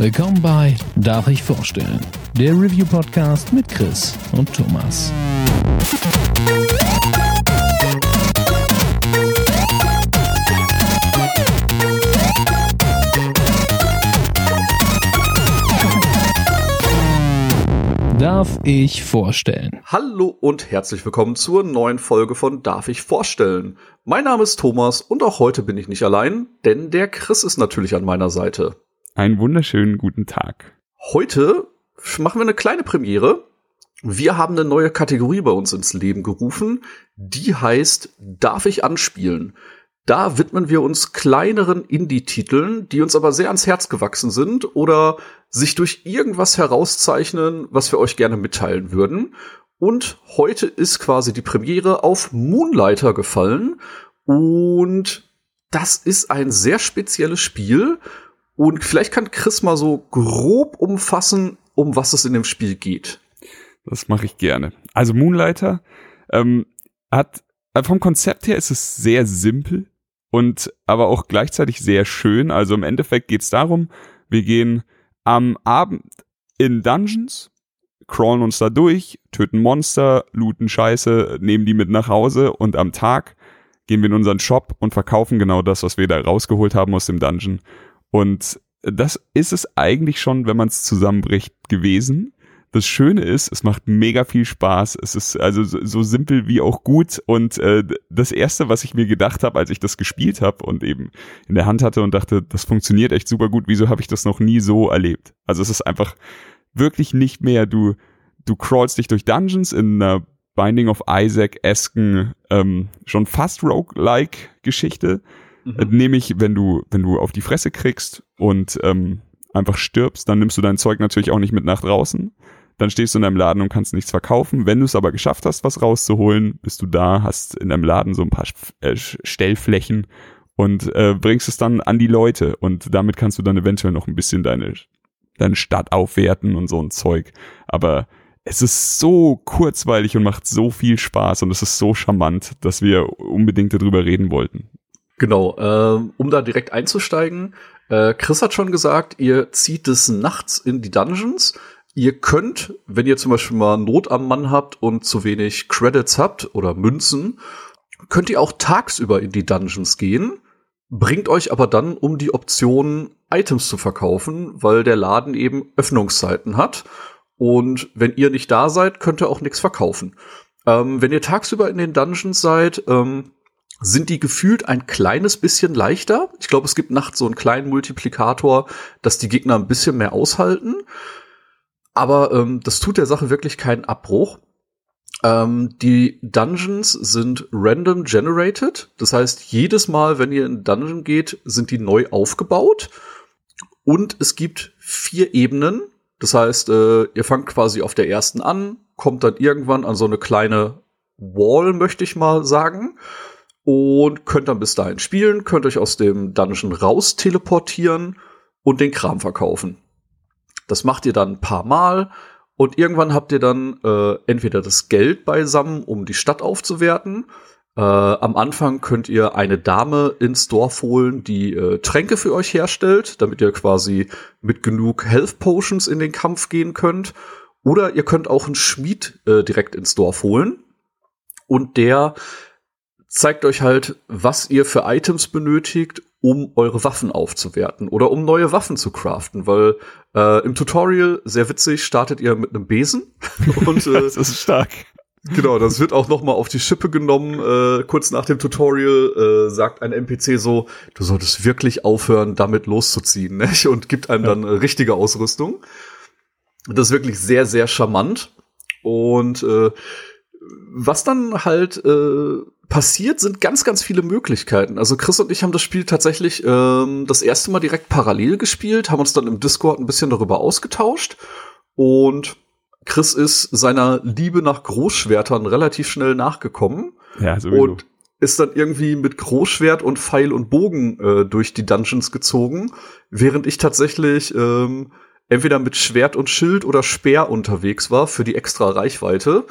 Willkommen bei Darf ich vorstellen? Der Review-Podcast mit Chris und Thomas. Darf ich vorstellen? Hallo und herzlich willkommen zur neuen Folge von Darf ich vorstellen? Mein Name ist Thomas und auch heute bin ich nicht allein, denn der Chris ist natürlich an meiner Seite. Einen wunderschönen guten Tag. Heute machen wir eine kleine Premiere. Wir haben eine neue Kategorie bei uns ins Leben gerufen, die heißt Darf ich anspielen? Da widmen wir uns kleineren Indie-Titeln, die uns aber sehr ans Herz gewachsen sind oder sich durch irgendwas herauszeichnen, was wir euch gerne mitteilen würden. Und heute ist quasi die Premiere auf Moonlighter gefallen. Und das ist ein sehr spezielles Spiel. Und vielleicht kann Chris mal so grob umfassen, um was es in dem Spiel geht. Das mache ich gerne. Also Moonlighter ähm, hat äh, vom Konzept her ist es sehr simpel und aber auch gleichzeitig sehr schön. Also im Endeffekt geht es darum, wir gehen am Abend in Dungeons, crawlen uns da durch, töten Monster, looten Scheiße, nehmen die mit nach Hause und am Tag gehen wir in unseren Shop und verkaufen genau das, was wir da rausgeholt haben aus dem Dungeon. Und das ist es eigentlich schon, wenn man es zusammenbricht, gewesen. Das Schöne ist, es macht mega viel Spaß. Es ist also so, so simpel wie auch gut. Und äh, das Erste, was ich mir gedacht habe, als ich das gespielt habe und eben in der Hand hatte und dachte, das funktioniert echt super gut, wieso habe ich das noch nie so erlebt? Also es ist einfach wirklich nicht mehr, du, du crawlst dich durch Dungeons in einer Binding of Isaac-esken, ähm, schon fast Roguelike-Geschichte. Mhm. Äh, nämlich, wenn du, wenn du auf die Fresse kriegst und ähm, einfach stirbst, dann nimmst du dein Zeug natürlich auch nicht mit nach draußen dann stehst du in deinem Laden und kannst nichts verkaufen. Wenn du es aber geschafft hast, was rauszuholen, bist du da, hast in deinem Laden so ein paar äh, Stellflächen und äh, bringst es dann an die Leute und damit kannst du dann eventuell noch ein bisschen deine, deine Stadt aufwerten und so ein Zeug. Aber es ist so kurzweilig und macht so viel Spaß und es ist so charmant, dass wir unbedingt darüber reden wollten. Genau, äh, um da direkt einzusteigen, äh, Chris hat schon gesagt, ihr zieht es nachts in die Dungeons. Ihr könnt, wenn ihr zum Beispiel mal Not am Mann habt und zu wenig Credits habt oder Münzen, könnt ihr auch tagsüber in die Dungeons gehen, bringt euch aber dann um die Option, Items zu verkaufen, weil der Laden eben Öffnungszeiten hat. Und wenn ihr nicht da seid, könnt ihr auch nichts verkaufen. Ähm, wenn ihr tagsüber in den Dungeons seid, ähm, sind die gefühlt ein kleines bisschen leichter. Ich glaube, es gibt nachts so einen kleinen Multiplikator, dass die Gegner ein bisschen mehr aushalten. Aber ähm, das tut der Sache wirklich keinen Abbruch. Ähm, die Dungeons sind random generated. Das heißt, jedes Mal, wenn ihr in Dungeon geht, sind die neu aufgebaut. Und es gibt vier Ebenen. Das heißt, äh, ihr fangt quasi auf der ersten an, kommt dann irgendwann an so eine kleine Wall, möchte ich mal sagen. Und könnt dann bis dahin spielen, könnt euch aus dem Dungeon raus teleportieren und den Kram verkaufen. Das macht ihr dann ein paar Mal und irgendwann habt ihr dann äh, entweder das Geld beisammen, um die Stadt aufzuwerten. Äh, am Anfang könnt ihr eine Dame ins Dorf holen, die äh, Tränke für euch herstellt, damit ihr quasi mit genug Health Potions in den Kampf gehen könnt. Oder ihr könnt auch einen Schmied äh, direkt ins Dorf holen. Und der zeigt euch halt, was ihr für Items benötigt, um eure Waffen aufzuwerten oder um neue Waffen zu craften, weil äh, im Tutorial, sehr witzig, startet ihr mit einem Besen. und, äh, das ist stark. Genau, das wird auch noch mal auf die Schippe genommen. Äh, kurz nach dem Tutorial äh, sagt ein NPC so, du solltest wirklich aufhören, damit loszuziehen, ne? und gibt einem ja. dann äh, richtige Ausrüstung. Das ist wirklich sehr, sehr charmant. Und äh, was dann halt äh, passiert, sind ganz, ganz viele Möglichkeiten. Also Chris und ich haben das Spiel tatsächlich ähm, das erste Mal direkt parallel gespielt, haben uns dann im Discord ein bisschen darüber ausgetauscht und Chris ist seiner Liebe nach Großschwertern relativ schnell nachgekommen. Ja, sowieso. Und ist dann irgendwie mit Großschwert und Pfeil und Bogen äh, durch die Dungeons gezogen, während ich tatsächlich ähm, entweder mit Schwert und Schild oder Speer unterwegs war für die extra Reichweite.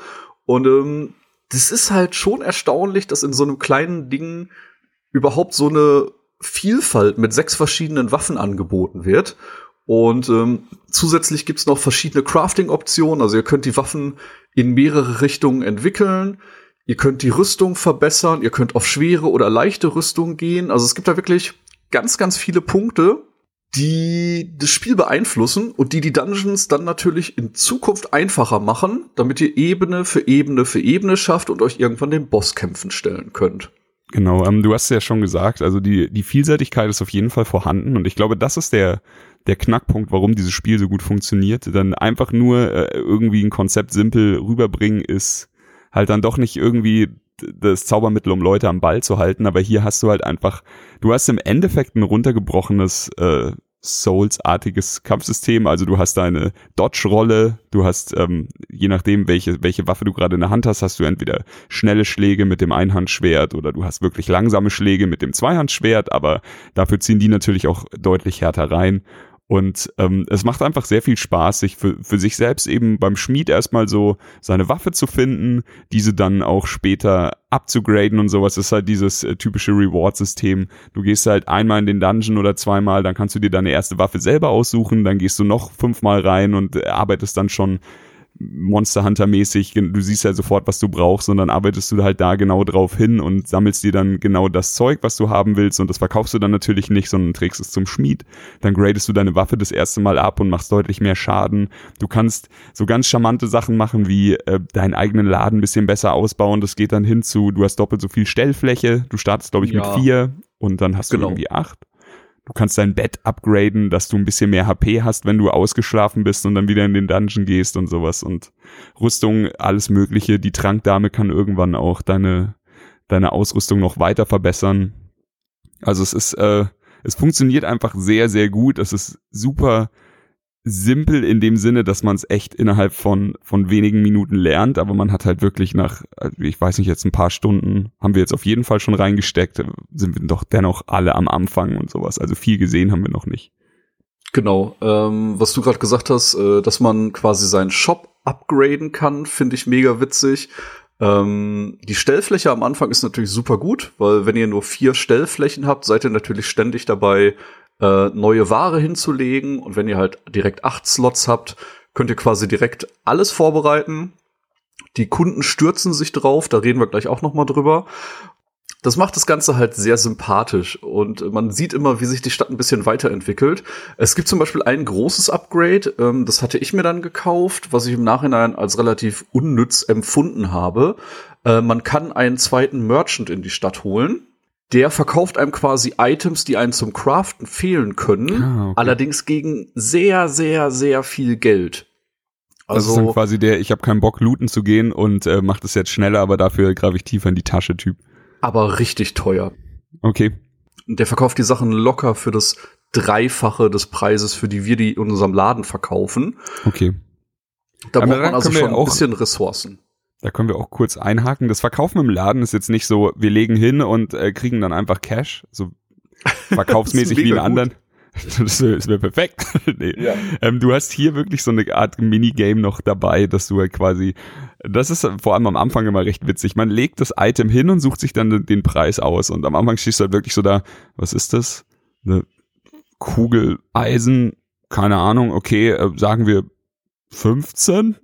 Und ähm, das ist halt schon erstaunlich, dass in so einem kleinen Ding überhaupt so eine Vielfalt mit sechs verschiedenen Waffen angeboten wird. Und ähm, zusätzlich gibt's noch verschiedene Crafting-Optionen. Also ihr könnt die Waffen in mehrere Richtungen entwickeln. Ihr könnt die Rüstung verbessern. Ihr könnt auf schwere oder leichte Rüstung gehen. Also es gibt da wirklich ganz, ganz viele Punkte, die das Spiel beeinflussen und die die Dungeons dann natürlich in Zukunft einfacher machen, damit ihr Ebene für Ebene für Ebene schafft und euch irgendwann den Bosskämpfen stellen könnt. Genau, ähm, du hast es ja schon gesagt, also die, die Vielseitigkeit ist auf jeden Fall vorhanden und ich glaube, das ist der, der Knackpunkt, warum dieses Spiel so gut funktioniert. Dann einfach nur äh, irgendwie ein Konzept simpel rüberbringen ist halt dann doch nicht irgendwie das Zaubermittel, um Leute am Ball zu halten, aber hier hast du halt einfach, du hast im Endeffekt ein runtergebrochenes äh, Souls-artiges Kampfsystem. Also du hast deine Dodge-Rolle, du hast, ähm, je nachdem, welche, welche Waffe du gerade in der Hand hast, hast du entweder schnelle Schläge mit dem Einhandschwert oder du hast wirklich langsame Schläge mit dem Zweihandschwert, aber dafür ziehen die natürlich auch deutlich härter rein. Und ähm, es macht einfach sehr viel Spaß, sich für, für sich selbst eben beim Schmied erstmal so seine Waffe zu finden, diese dann auch später abzugraden und sowas. Das ist halt dieses äh, typische Reward-System. Du gehst halt einmal in den Dungeon oder zweimal, dann kannst du dir deine erste Waffe selber aussuchen, dann gehst du noch fünfmal rein und äh, arbeitest dann schon Monster Hunter mäßig, du siehst ja sofort, was du brauchst und dann arbeitest du halt da genau drauf hin und sammelst dir dann genau das Zeug, was du haben willst und das verkaufst du dann natürlich nicht, sondern trägst es zum Schmied. Dann gradest du deine Waffe das erste Mal ab und machst deutlich mehr Schaden. Du kannst so ganz charmante Sachen machen wie äh, deinen eigenen Laden ein bisschen besser ausbauen. Das geht dann hinzu, du hast doppelt so viel Stellfläche. Du startest, glaube ich, ja. mit vier und dann hast genau. du irgendwie acht. Du kannst dein Bett upgraden, dass du ein bisschen mehr HP hast, wenn du ausgeschlafen bist und dann wieder in den Dungeon gehst und sowas. Und Rüstung, alles Mögliche. Die Trankdame kann irgendwann auch deine, deine Ausrüstung noch weiter verbessern. Also es ist, äh, es funktioniert einfach sehr, sehr gut. Es ist super simpel in dem Sinne, dass man es echt innerhalb von, von wenigen Minuten lernt, aber man hat halt wirklich nach, ich weiß nicht, jetzt ein paar Stunden haben wir jetzt auf jeden Fall schon reingesteckt, sind wir doch dennoch alle am Anfang und sowas. Also viel gesehen haben wir noch nicht. Genau, ähm, was du gerade gesagt hast, äh, dass man quasi seinen Shop upgraden kann, finde ich mega witzig. Ähm, die Stellfläche am Anfang ist natürlich super gut, weil wenn ihr nur vier Stellflächen habt, seid ihr natürlich ständig dabei, äh, neue Ware hinzulegen. Und wenn ihr halt direkt acht Slots habt, könnt ihr quasi direkt alles vorbereiten. Die Kunden stürzen sich drauf, da reden wir gleich auch noch mal drüber. Das macht das Ganze halt sehr sympathisch und man sieht immer, wie sich die Stadt ein bisschen weiterentwickelt. Es gibt zum Beispiel ein großes Upgrade, ähm, das hatte ich mir dann gekauft, was ich im Nachhinein als relativ unnütz empfunden habe. Äh, man kann einen zweiten Merchant in die Stadt holen der verkauft einem quasi Items, die einem zum Craften fehlen können, ah, okay. allerdings gegen sehr, sehr, sehr viel Geld. Also, das ist dann also quasi der, ich habe keinen Bock, looten zu gehen und äh, macht es jetzt schneller, aber dafür greife ich tiefer in die Tasche, Typ. Aber richtig teuer. Okay. Der verkauft die Sachen locker für das Dreifache des Preises, für die wir die in unserem Laden verkaufen. Okay. Da aber braucht man also schon ein bisschen Ressourcen. Da können wir auch kurz einhaken. Das Verkaufen im Laden ist jetzt nicht so, wir legen hin und äh, kriegen dann einfach Cash, so verkaufsmäßig wie in anderen. Das wäre wär perfekt. nee. ja. ähm, du hast hier wirklich so eine Art Minigame noch dabei, dass du halt quasi, das ist vor allem am Anfang immer recht witzig. Man legt das Item hin und sucht sich dann den Preis aus. Und am Anfang stehst du halt wirklich so da, was ist das? Eine Kugel Eisen, keine Ahnung, okay, äh, sagen wir 15?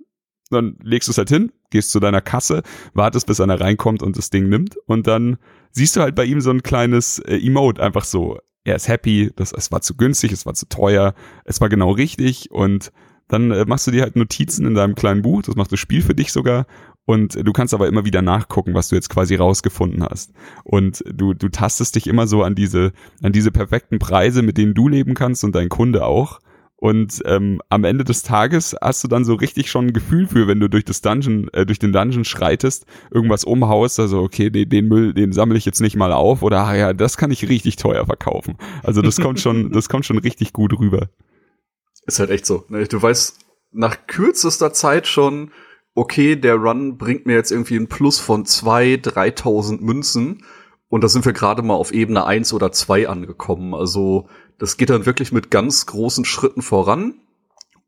Dann legst du es halt hin, gehst zu deiner Kasse, wartest, bis einer reinkommt und das Ding nimmt und dann siehst du halt bei ihm so ein kleines äh, Emote, einfach so, er ist happy, das, es war zu günstig, es war zu teuer, es war genau richtig und dann äh, machst du dir halt Notizen in deinem kleinen Buch, das macht das Spiel für dich sogar und du kannst aber immer wieder nachgucken, was du jetzt quasi rausgefunden hast. Und du, du tastest dich immer so an diese, an diese perfekten Preise, mit denen du leben kannst und dein Kunde auch. Und ähm, am Ende des Tages hast du dann so richtig schon ein Gefühl für, wenn du durch das Dungeon, äh, durch den Dungeon schreitest, irgendwas umhaust, also okay, den, den Müll, den sammle ich jetzt nicht mal auf oder ah ja, das kann ich richtig teuer verkaufen. Also das kommt schon, das kommt schon richtig gut rüber. Ist halt echt so. Ne? Du weißt nach kürzester Zeit schon, okay, der Run bringt mir jetzt irgendwie einen Plus von zwei, dreitausend Münzen. Und da sind wir gerade mal auf Ebene eins oder zwei angekommen. Also das geht dann wirklich mit ganz großen Schritten voran.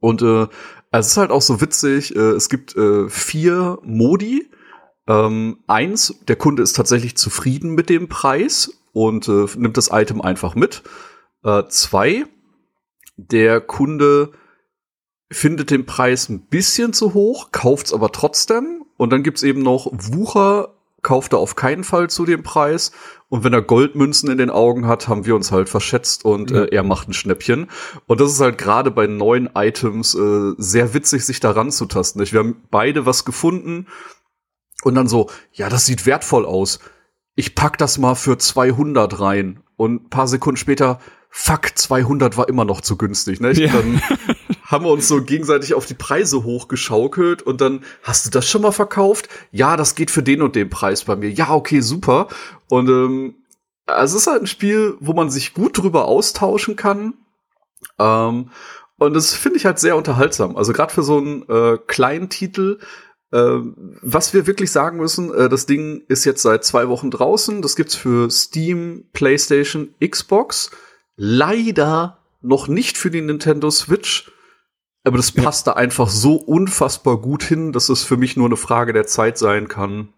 Und äh, es ist halt auch so witzig, äh, es gibt äh, vier Modi. Ähm, eins, der Kunde ist tatsächlich zufrieden mit dem Preis und äh, nimmt das Item einfach mit. Äh, zwei, der Kunde findet den Preis ein bisschen zu hoch, kauft's aber trotzdem. Und dann gibt's eben noch Wucher, kauft er auf keinen Fall zu dem Preis. Und wenn er Goldmünzen in den Augen hat, haben wir uns halt verschätzt und Ja. äh, er macht ein Schnäppchen. Und das ist halt gerade bei neuen Items äh, sehr witzig, sich da ranzutasten. nicht? Wir haben beide was gefunden und dann so, ja, das sieht wertvoll aus. Ich pack das mal für 200 rein. Und ein paar Sekunden später, fuck, 200 war immer noch zu günstig. Ne? Ja. Dann haben wir uns so gegenseitig auf die Preise hochgeschaukelt und dann, hast du das schon mal verkauft? Ja, das geht für den und den Preis bei mir. Ja, okay, super. Und ähm, es ist halt ein Spiel, wo man sich gut drüber austauschen kann. Ähm, und das finde ich halt sehr unterhaltsam. Also gerade für so einen äh, kleinen Titel, äh, was wir wirklich sagen müssen, äh, das Ding ist jetzt seit zwei Wochen draußen. Das gibt's für Steam, PlayStation, Xbox. Leider noch nicht für die Nintendo Switch. Aber das passt da einfach so unfassbar gut hin, dass es für mich nur eine Frage der Zeit sein kann,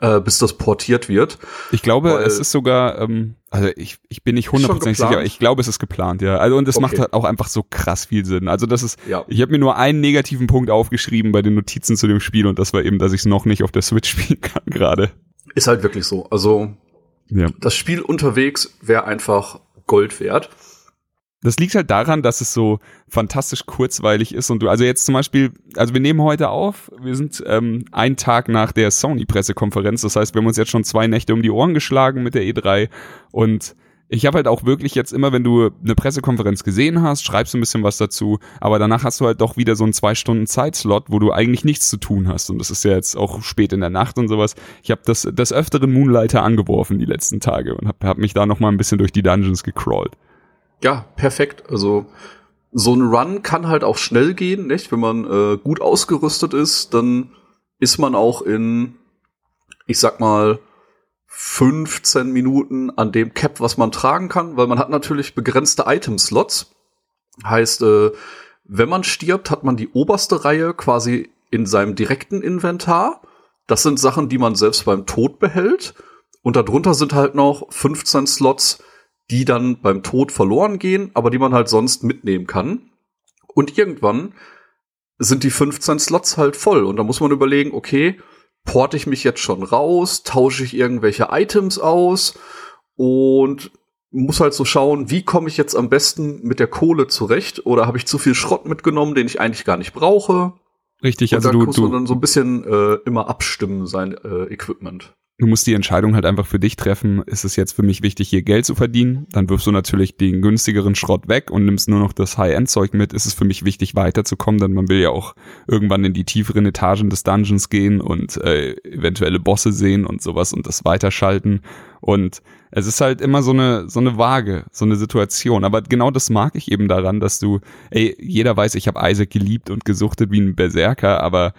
äh, bis das portiert wird. Ich glaube, es ist sogar, ähm, also ich, ich bin nicht hundertprozentig sicher, ich glaube, es ist geplant, ja. Also und es Okay. macht halt auch einfach so krass viel Sinn. Also das ist, Ja. ich habe mir nur einen negativen Punkt aufgeschrieben bei den Notizen zu dem Spiel und das war eben, dass ich es noch nicht auf der Switch spielen kann gerade. Ist halt wirklich so. Also Ja. das Spiel unterwegs wäre einfach Gold wert. Das liegt halt daran, dass es so fantastisch kurzweilig ist und du, also jetzt zum Beispiel, also wir nehmen heute auf, wir sind ähm, einen Tag nach der Sony-Pressekonferenz, das heißt, wir haben uns jetzt schon zwei Nächte um die Ohren geschlagen mit der E3 und ich habe halt auch wirklich jetzt immer, wenn du eine Pressekonferenz gesehen hast, schreibst du ein bisschen was dazu, aber danach hast du halt doch wieder so einen zwei Stunden Zeitslot, wo du eigentlich nichts zu tun hast und das ist ja jetzt auch spät in der Nacht und sowas. Ich habe das des öfteren Moonlighter angeworfen die letzten Tage und habe hab mich da noch mal ein bisschen durch die Dungeons gecrawlt. Ja, perfekt. Also so ein Run kann halt auch schnell gehen, nicht? Wenn man äh, gut ausgerüstet ist, dann ist man auch in, ich sag mal, 15 Minuten an dem Cap, was man tragen kann, weil man hat natürlich begrenzte Item-Slots. Heißt, äh, wenn man stirbt, hat man die oberste Reihe quasi in seinem direkten Inventar. Das sind Sachen, die man selbst beim Tod behält. Und darunter sind halt noch 15 Slots, die dann beim Tod verloren gehen, aber die man halt sonst mitnehmen kann. Und irgendwann sind die 15 Slots halt voll. Und da muss man überlegen, okay, porte ich mich jetzt schon raus, tausche ich irgendwelche Items aus und muss halt so schauen, wie komme ich jetzt am besten mit der Kohle zurecht oder habe ich zu viel Schrott mitgenommen, den ich eigentlich gar nicht brauche. Richtig, Und also du, muss man du, dann so ein bisschen äh, immer abstimmen, sein äh, Equipment. Du musst die Entscheidung halt einfach für dich treffen. Ist es jetzt für mich wichtig, hier Geld zu verdienen? Dann wirfst du natürlich den günstigeren Schrott weg und nimmst nur noch das High-End-Zeug mit. Ist es für mich wichtig, weiterzukommen? Denn man will ja auch irgendwann in die tieferen Etagen des Dungeons gehen und äh, eventuelle Bosse sehen und sowas und das weiterschalten. Und es ist halt immer so eine, so eine Waage, so eine Situation. Aber genau das mag ich eben daran, dass du, ey, jeder weiß, ich habe Isaac geliebt und gesuchtet wie ein Berserker, aber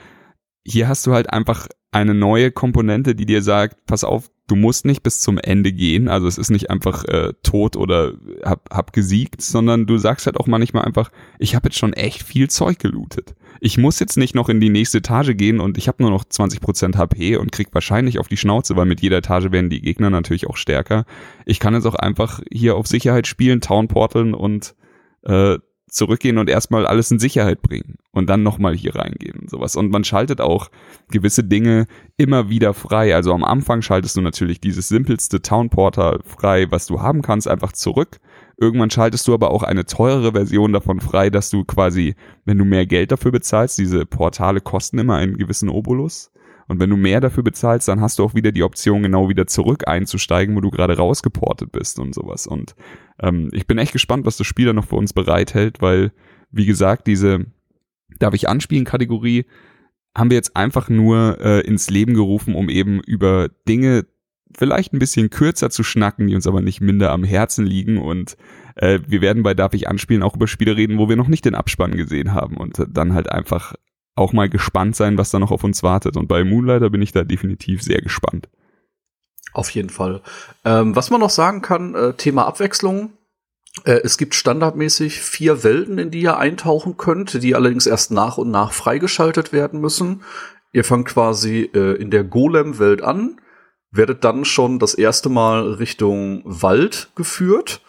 hier hast du halt einfach eine neue Komponente, die dir sagt, pass auf, du musst nicht bis zum Ende gehen. Also es ist nicht einfach äh, tot oder hab, hab gesiegt, sondern du sagst halt auch manchmal einfach, ich habe jetzt schon echt viel Zeug gelootet. Ich muss jetzt nicht noch in die nächste Etage gehen und ich habe nur noch 20% HP und krieg wahrscheinlich auf die Schnauze, weil mit jeder Etage werden die Gegner natürlich auch stärker. Ich kann jetzt auch einfach hier auf Sicherheit spielen, Town porteln und äh, zurückgehen und erstmal alles in Sicherheit bringen und dann nochmal hier reingehen und sowas. Und man schaltet auch gewisse Dinge immer wieder frei. Also am Anfang schaltest du natürlich dieses simpelste Town Portal frei, was du haben kannst, einfach zurück. Irgendwann schaltest du aber auch eine teurere Version davon frei, dass du quasi, wenn du mehr Geld dafür bezahlst, diese Portale kosten immer einen gewissen Obolus. Und wenn du mehr dafür bezahlst, dann hast du auch wieder die Option, genau wieder zurück einzusteigen, wo du gerade rausgeportet bist und sowas. Und ähm, ich bin echt gespannt, was das Spiel da noch für uns bereithält, weil, wie gesagt, diese Darf ich anspielen Kategorie haben wir jetzt einfach nur äh, ins Leben gerufen, um eben über Dinge vielleicht ein bisschen kürzer zu schnacken, die uns aber nicht minder am Herzen liegen. Und äh, wir werden bei Darf ich anspielen auch über Spiele reden, wo wir noch nicht den Abspann gesehen haben und äh, dann halt einfach auch mal gespannt sein, was da noch auf uns wartet. Und bei Moonlighter bin ich da definitiv sehr gespannt. Auf jeden Fall. Ähm, was man noch sagen kann, äh, Thema Abwechslung. Äh, es gibt standardmäßig vier Welten, in die ihr eintauchen könnt, die allerdings erst nach und nach freigeschaltet werden müssen. Ihr fangt quasi äh, in der Golem-Welt an, werdet dann schon das erste Mal Richtung Wald geführt.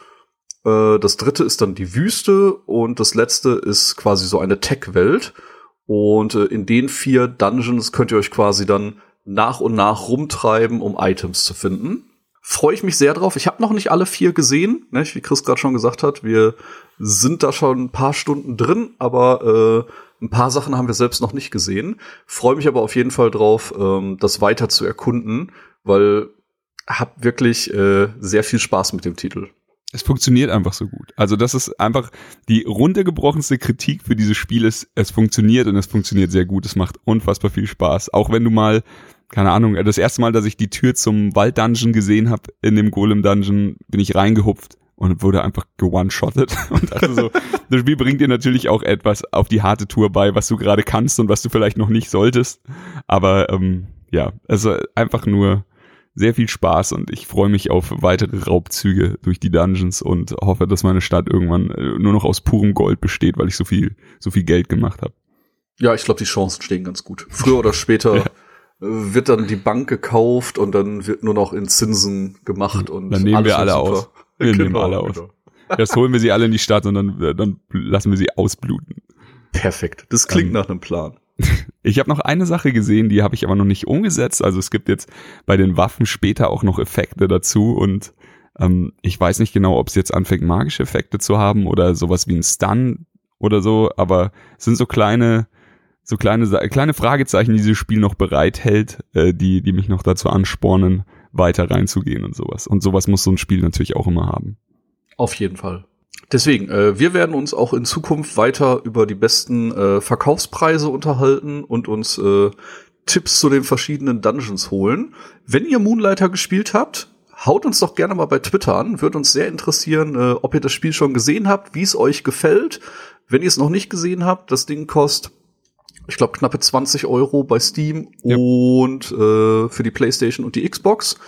Äh, das dritte ist dann die Wüste und das letzte ist quasi so eine Tech-Welt. Und äh, in den vier Dungeons könnt ihr euch quasi dann nach und nach rumtreiben, um Items zu finden. Freue ich mich sehr drauf. Ich habe noch nicht alle vier gesehen, ne? wie Chris gerade schon gesagt hat. Wir sind da schon ein paar Stunden drin, aber äh, ein paar Sachen haben wir selbst noch nicht gesehen. Freue mich aber auf jeden Fall drauf, ähm, das weiter zu erkunden, weil hab wirklich äh, sehr viel Spaß mit dem Titel. Es funktioniert einfach so gut. Also das ist einfach die runtergebrochenste Kritik für dieses Spiel ist, es funktioniert und es funktioniert sehr gut. Es macht unfassbar viel Spaß. Auch wenn du mal, keine Ahnung, das erste Mal, dass ich die Tür zum Wald-Dungeon gesehen habe, in dem Golem-Dungeon, bin ich reingehupft und wurde einfach gewone-shottet und dachte so, das Spiel bringt dir natürlich auch etwas auf die harte Tour bei, was du gerade kannst und was du vielleicht noch nicht solltest. Aber ähm, ja, also einfach nur sehr viel Spaß und ich freue mich auf weitere Raubzüge durch die Dungeons und hoffe, dass meine Stadt irgendwann äh, nur noch aus purem Gold besteht, weil ich so viel, so viel Geld gemacht habe. Ja, ich glaube, die Chancen stehen ganz gut. Früher oder später ja. Äh, wird dann die Bank gekauft und dann wird nur noch in Zinsen gemacht und dann nehmen wir alle super. aus. Wir genau, nehmen alle aus. Genau. Jetzt holen wir sie alle in die Stadt und dann, äh, dann lassen wir sie ausbluten. Perfekt. Das klingt ähm, nach einem Plan. Ich habe noch eine Sache gesehen, die habe ich aber noch nicht umgesetzt. Also es gibt jetzt bei den Waffen später auch noch Effekte dazu und ähm, ich weiß nicht genau, ob es jetzt anfängt, magische Effekte zu haben oder sowas wie ein Stun oder so, aber es sind so kleine, so kleine, kleine Fragezeichen, die dieses Spiel noch bereithält, äh, die, die mich noch dazu anspornen, weiter reinzugehen und sowas. Und sowas muss so ein Spiel natürlich auch immer haben. Auf jeden Fall. Deswegen, äh, wir werden uns auch in Zukunft weiter über die besten äh, Verkaufspreise unterhalten und uns äh, Tipps zu den verschiedenen Dungeons holen. Wenn ihr Moonlighter gespielt habt, haut uns doch gerne mal bei Twitter an. Würde uns sehr interessieren, äh, ob ihr das Spiel schon gesehen habt, wie es euch gefällt. Wenn ihr es noch nicht gesehen habt, das Ding kostet, ich glaube, knappe 20 Euro bei Steam ja. und äh, für die PlayStation und die Xbox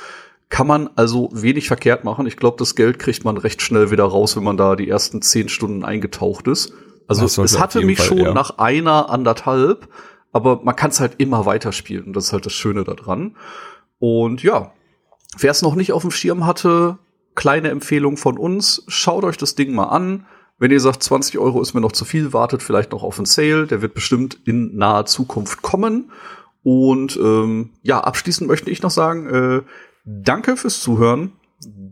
kann man also wenig verkehrt machen. Ich glaube, das Geld kriegt man recht schnell wieder raus, wenn man da die ersten zehn Stunden eingetaucht ist. Also es hatte mich Fall, schon ja. nach einer, anderthalb, aber man kann es halt immer weiterspielen und das ist halt das Schöne daran. Und ja, wer es noch nicht auf dem Schirm hatte, kleine Empfehlung von uns, schaut euch das Ding mal an. Wenn ihr sagt, 20 Euro ist mir noch zu viel, wartet vielleicht noch auf einen Sale. Der wird bestimmt in naher Zukunft kommen. Und ähm, ja, abschließend möchte ich noch sagen, äh, Danke fürs Zuhören.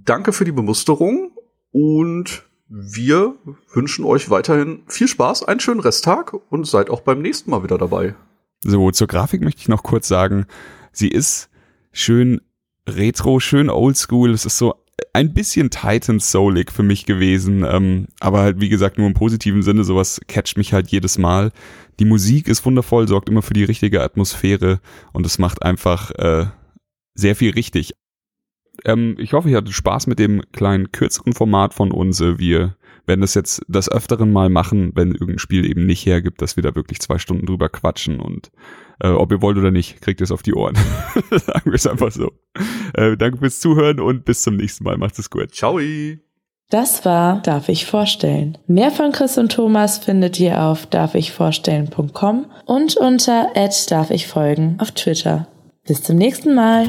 Danke für die Bemusterung. Und wir wünschen euch weiterhin viel Spaß, einen schönen Resttag und seid auch beim nächsten Mal wieder dabei. So, zur Grafik möchte ich noch kurz sagen, sie ist schön retro, schön oldschool. Es ist so ein bisschen Titan Soulig für mich gewesen, ähm, aber halt wie gesagt nur im positiven Sinne, sowas catcht mich halt jedes Mal. Die Musik ist wundervoll, sorgt immer für die richtige Atmosphäre und es macht einfach äh, sehr viel richtig. Ähm, ich hoffe, ihr hattet Spaß mit dem kleinen kürzeren Format von uns. Äh, wir werden das jetzt das Öfteren mal machen, wenn irgendein Spiel eben nicht hergibt, dass wir da wirklich zwei Stunden drüber quatschen und äh, ob ihr wollt oder nicht, kriegt ihr es auf die Ohren. Sagen wir es einfach so. Äh, danke fürs Zuhören und bis zum nächsten Mal. Macht es gut. Ciao. Das war Darf ich vorstellen. Mehr von Chris und Thomas findet ihr auf darfichvorstellen.com und unter darf ich folgen auf Twitter. Bis zum nächsten Mal.